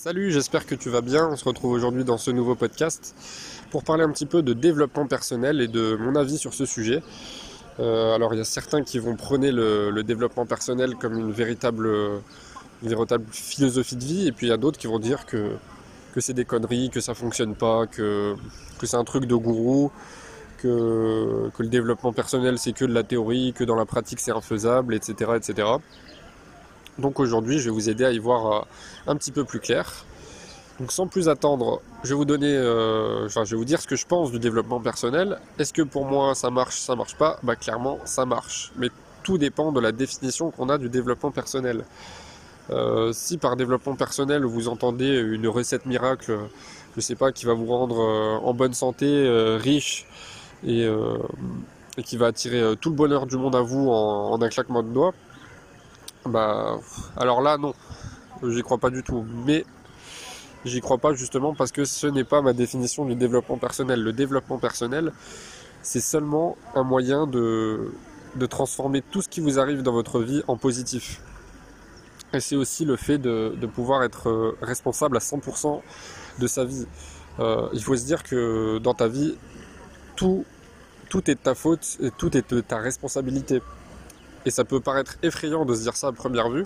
Salut, j'espère que tu vas bien. On se retrouve aujourd'hui dans ce nouveau podcast pour parler un petit peu de développement personnel et de mon avis sur ce sujet. Euh, alors il y a certains qui vont prôner le, développement personnel comme une véritable, philosophie de vie et puis il y a d'autres qui vont dire que, c'est des conneries, que ça fonctionne pas, que, c'est un truc de gourou, que, que le développement personnel c'est que de la théorie, que dans la pratique c'est infaisable, etc. etc. Donc aujourd'hui, je vais vous aider à y voir euh, un petit peu plus clair. Donc sans plus attendre, je vais vous donner, euh, enfin je vais vous dire ce que je pense du développement personnel. Est-ce que pour moi ça marche, ça marche pas? Bah clairement ça marche. Mais tout dépend de la définition qu'on a du développement personnel. Euh, si par développement personnel vous entendez une recette miracle, je sais pas, qui va vous rendre en bonne santé, riche et, qui va attirer tout le bonheur du monde à vous en, en un claquement de doigts, bah, alors là, non, j'y crois pas du tout. Mais j'y crois pas justement parce que ce n'est pas ma définition du développement personnel. Le développement personnel, c'est seulement un moyen de, transformer tout ce qui vous arrive dans votre vie en positif. Et c'est aussi le fait de, pouvoir être euh, responsable à 100% de sa vie. Euh, il faut se dire que dans ta vie, tout est de ta faute et tout est de ta responsabilité. Et ça peut paraître effrayant de se dire ça à première vue,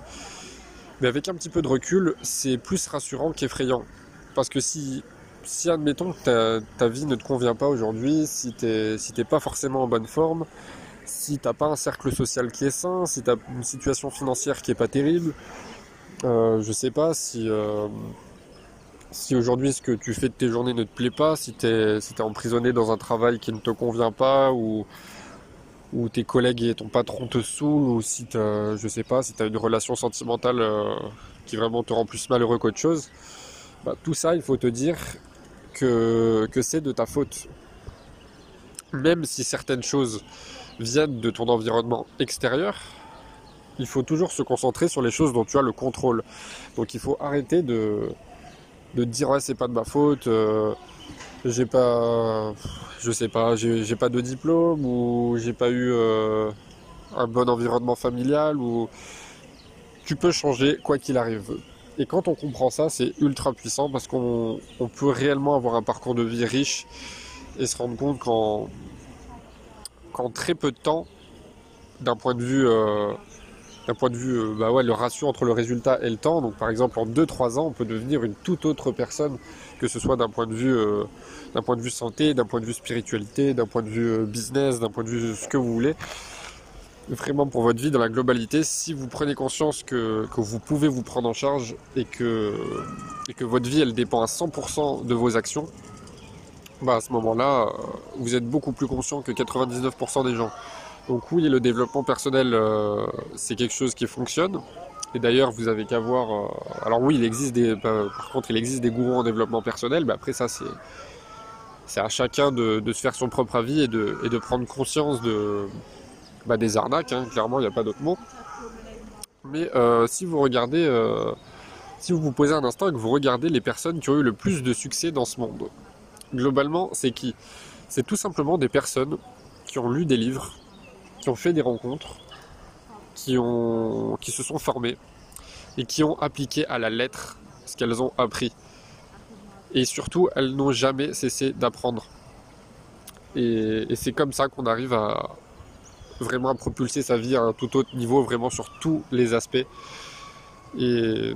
mais avec un petit peu de recul, c'est plus rassurant qu'effrayant. Parce que si, si admettons que ta, vie ne te convient pas aujourd'hui, si t'es si pas forcément en bonne forme, si t'as pas un cercle social qui est sain, si t'as une situation financière qui est pas terrible, euh, je sais pas si euh, si aujourd'hui ce que tu fais de tes journées ne te plaît pas, si t'es si es emprisonné dans un travail qui ne te convient pas ou ou tes collègues et ton patron te saoulent, ou si sais pas, si tu as une relation sentimentale euh, qui vraiment te rend plus malheureux qu'autre chose, bah, tout ça, il faut te dire que, que c'est de ta faute. Même si certaines choses viennent de ton environnement extérieur, il faut toujours se concentrer sur les choses dont tu as le contrôle. Donc il faut arrêter de, de dire ouais c'est pas de ma faute, euh, j'ai pas, je sais pas, j'ai pas de diplôme ou j'ai pas eu euh, un bon environnement familial ou tu peux changer quoi qu'il arrive. Et quand on comprend ça, c'est ultra puissant parce qu'on peut réellement avoir un parcours de vie riche et se rendre compte qu'en très peu de temps, d'un point de vue euh, d'un point de vue, euh, bah ouais, le ratio entre le résultat et le temps. Donc par exemple en 2-3 ans, on peut devenir une toute autre personne, que ce soit d'un point de vue, euh, d'un point de vue santé, d'un point de vue spiritualité, d'un point de vue euh, business, d'un point de vue ce que vous voulez. Vraiment pour votre vie dans la globalité, si vous prenez conscience que, que vous pouvez vous prendre en charge et que, et que votre vie elle dépend à 100% de vos actions, bah à ce moment-là, vous êtes beaucoup plus conscient que 99% des gens. Donc oui, le développement personnel, euh, c'est quelque chose qui fonctionne. Et d'ailleurs, vous avez qu'à voir. Euh, alors oui, il existe des. Bah, par contre, il existe des gourous en développement personnel. Mais après, ça, c'est c'est à chacun de, se faire son propre avis et de, et de prendre conscience de bah, des arnaques. Hein. clairement, il n'y a pas d'autre mot. Mais euh, si vous regardez, si vous vous posez un instant et que vous regardez les personnes qui ont eu le plus de succès dans ce monde, globalement, c'est qui? C'est tout simplement des personnes qui ont lu des livres, qui ont fait des rencontres, qui, ont, qui se sont formés et qui ont appliqué à la lettre ce qu'elles ont appris. Et surtout, elles n'ont jamais cessé d'apprendre. Et, c'est comme ça qu'on arrive à vraiment propulser sa vie à un tout autre niveau, vraiment sur tous les aspects. Et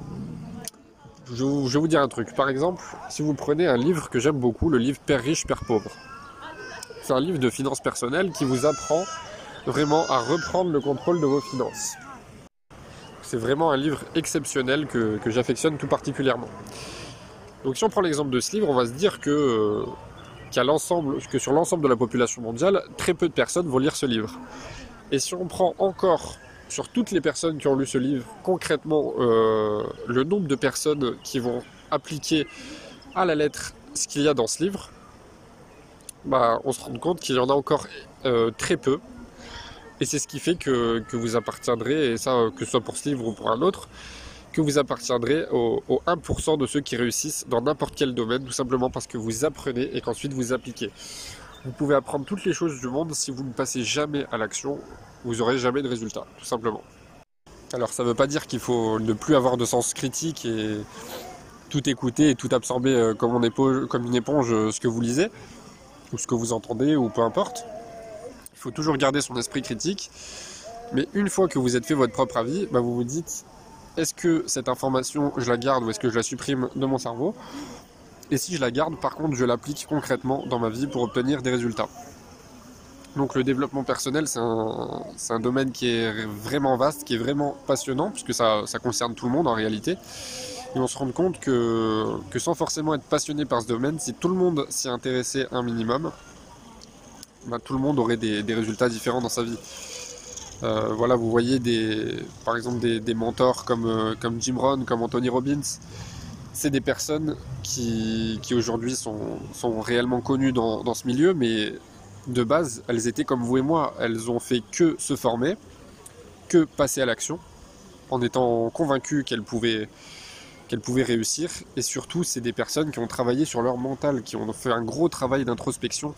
je, je vais vous dire un truc. Par exemple, si vous prenez un livre que j'aime beaucoup, le livre Père riche, Père pauvre. C'est un livre de finances personnelles qui vous apprend vraiment à reprendre le contrôle de vos finances. C'est vraiment un livre exceptionnel que, j'affectionne tout particulièrement. Donc si on prend l'exemple de ce livre, on va se dire que, euh, l'ensemble, que sur l'ensemble de la population mondiale, très peu de personnes vont lire ce livre. Et si on prend encore sur toutes les personnes qui ont lu ce livre, concrètement, euh, le nombre de personnes qui vont appliquer à la lettre ce qu'il y a dans ce livre, bah, on se rend compte qu'il y en a encore euh, très peu, et c'est ce qui fait que, vous appartiendrez, et ça que ce soit pour ce livre ou pour un autre, que vous appartiendrez au, 1% de ceux qui réussissent dans n'importe quel domaine, tout simplement parce que vous apprenez et qu'ensuite vous appliquez. Vous pouvez apprendre toutes les choses du monde, si vous ne passez jamais à l'action, vous n'aurez jamais de résultat, tout simplement. Alors ça ne veut pas dire qu'il faut ne plus avoir de sens critique et, tout écouter et tout absorber comme, comme une éponge ce que vous lisez, ou ce que vous entendez, ou peu importe. Faut toujours garder son esprit critique. Mais une fois que vous êtes fait votre propre avis, bah, vous vous dites est-ce que cette information, je la garde ou est-ce que je la supprime de mon cerveau? Et si je la garde, par contre, je l'applique concrètement dans ma vie pour obtenir des résultats. Donc le développement personnel, c'est un, domaine qui est vraiment vaste, qui est vraiment passionnant, puisque ça, concerne tout le monde en réalité. Et on se rend compte que, sans forcément être passionné par ce domaine, si tout le monde s'y intéressait un minimum, bah, tout le monde aurait des résultats différents dans sa vie. Euh, voilà, vous voyez des, par exemple des, mentors comme, euh, comme Jim Rohn, comme Anthony Robbins. C'est des personnes qui, aujourd'hui sont, sont, réellement connues dans, dans, ce milieu, mais de base, elles étaient comme vous et moi. Elles ont fait que se former, que passer à l'action, en étant convaincues qu'elles pouvaient, qu'elles pouvaient réussir. Et surtout, c'est des personnes qui ont travaillé sur leur mental, qui ont fait un gros travail d'introspection,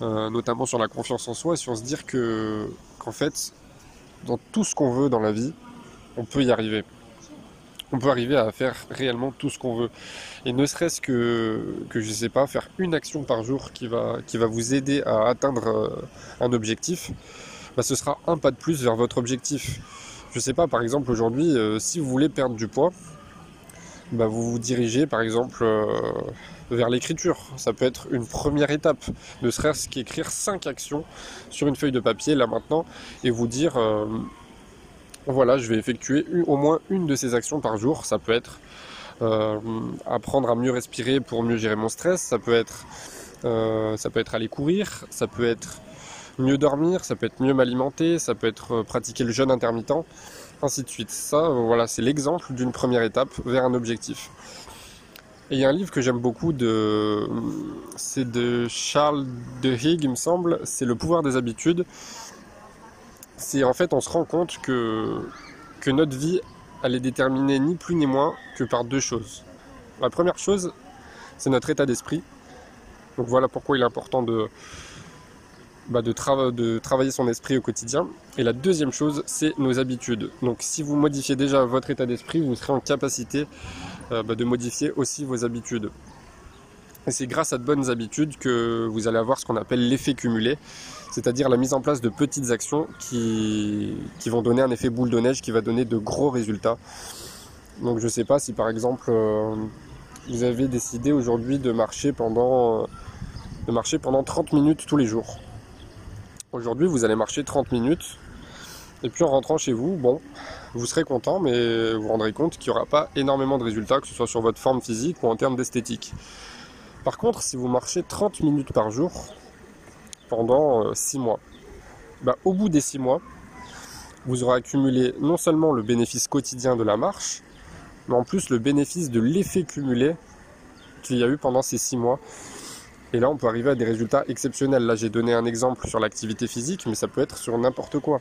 euh, notamment sur la confiance en soi, et sur se dire que qu'en fait, dans tout ce qu'on veut dans la vie, on peut y arriver. On peut arriver à faire réellement tout ce qu'on veut. Et ne serait-ce que, que, je sais pas, faire une action par jour qui va, qui va vous aider à atteindre euh, un objectif, bah, ce sera un pas de plus vers votre objectif. Je sais pas, par exemple, aujourd'hui, euh, si vous voulez perdre du poids, bah, vous vous dirigez par exemple vers l'écriture. Ça peut être une première étape, ne serait-ce qu'écrire 5 actions sur une feuille de papier là maintenant et vous dire euh, voilà, je vais effectuer au moins une de ces actions par jour. Ça peut être euh, apprendre à mieux respirer pour mieux gérer mon stress, ça peut être, ça peut être aller courir, ça peut être mieux dormir, ça peut être mieux m'alimenter, ça peut être pratiquer le jeûne intermittent ainsi de suite. Ça, euh, voilà, c'est l'exemple d'une première étape vers un objectif. Et il y a un livre que j'aime beaucoup, de, c'est de Charles de Higg, il me semble, c'est Le pouvoir des habitudes. C'est en fait, on se rend compte que, que notre vie, elle est déterminée ni plus ni moins que par deux choses. La première chose, c'est notre état d'esprit. Donc voilà pourquoi il est important de, bah, de, de, travailler son esprit au quotidien. Et la deuxième chose, c'est nos habitudes. Donc si vous modifiez déjà votre état d'esprit, vous serez en capacité euh, bah, de modifier aussi vos habitudes. Et c'est grâce à de bonnes habitudes que vous allez avoir ce qu'on appelle l'effet cumulé, c'est-à-dire la mise en place de petites actions qui, qui, vont donner un effet boule de neige qui va donner de gros résultats. Donc je ne sais pas si par exemple euh, vous avez décidé aujourd'hui de marcher pendant, euh, de marcher pendant 30 minutes tous les jours. Aujourd'hui, vous allez marcher 30 minutes. Et puis en rentrant chez vous, bon, vous serez content, mais vous vous rendrez compte qu'il n'y aura pas énormément de résultats, que ce soit sur votre forme physique ou en termes d'esthétique. Par contre, si vous marchez 30 minutes par jour pendant 6 euh, mois, bah, au bout des 6 mois, vous aurez accumulé non seulement le bénéfice quotidien de la marche, mais en plus le bénéfice de l'effet cumulé qu'il y a eu pendant ces 6 mois et là, on peut arriver à des résultats exceptionnels. Là, j'ai donné un exemple sur l'activité physique, mais ça peut être sur n'importe quoi.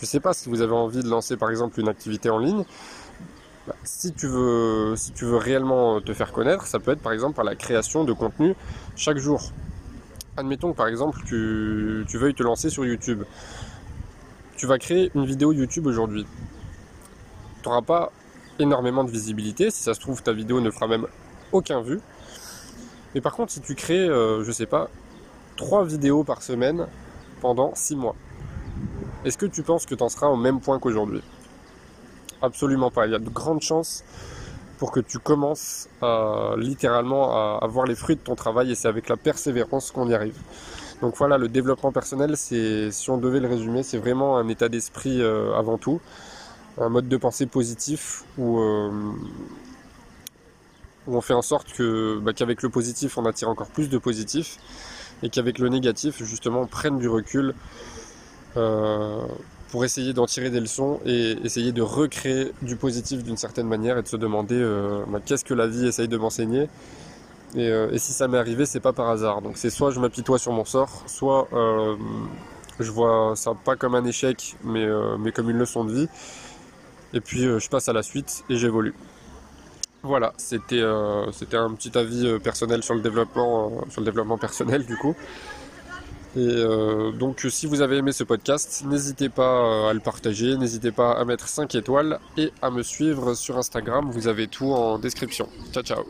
Je ne sais pas si vous avez envie de lancer par exemple une activité en ligne. Bah, si, tu veux, réellement te faire connaître, ça peut être par exemple par la création de contenu chaque jour. Admettons que par exemple tu, tu veuilles te lancer sur YouTube. Tu vas créer une vidéo YouTube aujourd'hui. Tu n'auras pas énormément de visibilité. Si ça se trouve, ta vidéo ne fera même aucun vue. Mais par contre, si tu crées, euh, je sais pas, 3 vidéos par semaine pendant 6 mois, est-ce que tu penses que tu en seras au même point qu'aujourd'hui? Absolument pas. Il y a de grandes chances pour que tu commences littéralement à, voir les fruits de ton travail et c'est avec la persévérance qu'on y arrive. Donc voilà, le développement personnel, si on devait le résumer, c'est vraiment un état d'esprit euh, avant tout, un mode de pensée positif où, euh, on fait en sorte que bah, qu'avec le positif on attire encore plus de positif et qu'avec le négatif justement on prenne du recul euh, pour essayer d'en tirer des leçons et essayer de recréer du positif d'une certaine manière et de se demander euh, bah, qu'est-ce que la vie essaye de m'enseigner euh, et, si ça m'est arrivé c'est pas par hasard donc c'est soit je m'apitoie sur mon sort soit je vois ça pas comme un échec mais, mais comme une leçon de vie et puis je passe à la suite et j'évolue. Voilà, c'était euh, un petit avis personnel sur le développement sur le développement personnel du coup. Et euh, donc si vous avez aimé ce podcast, n'hésitez pas à le partager, n'hésitez pas à mettre 5 étoiles et à me suivre sur Instagram, vous avez tout en description. Ciao ciao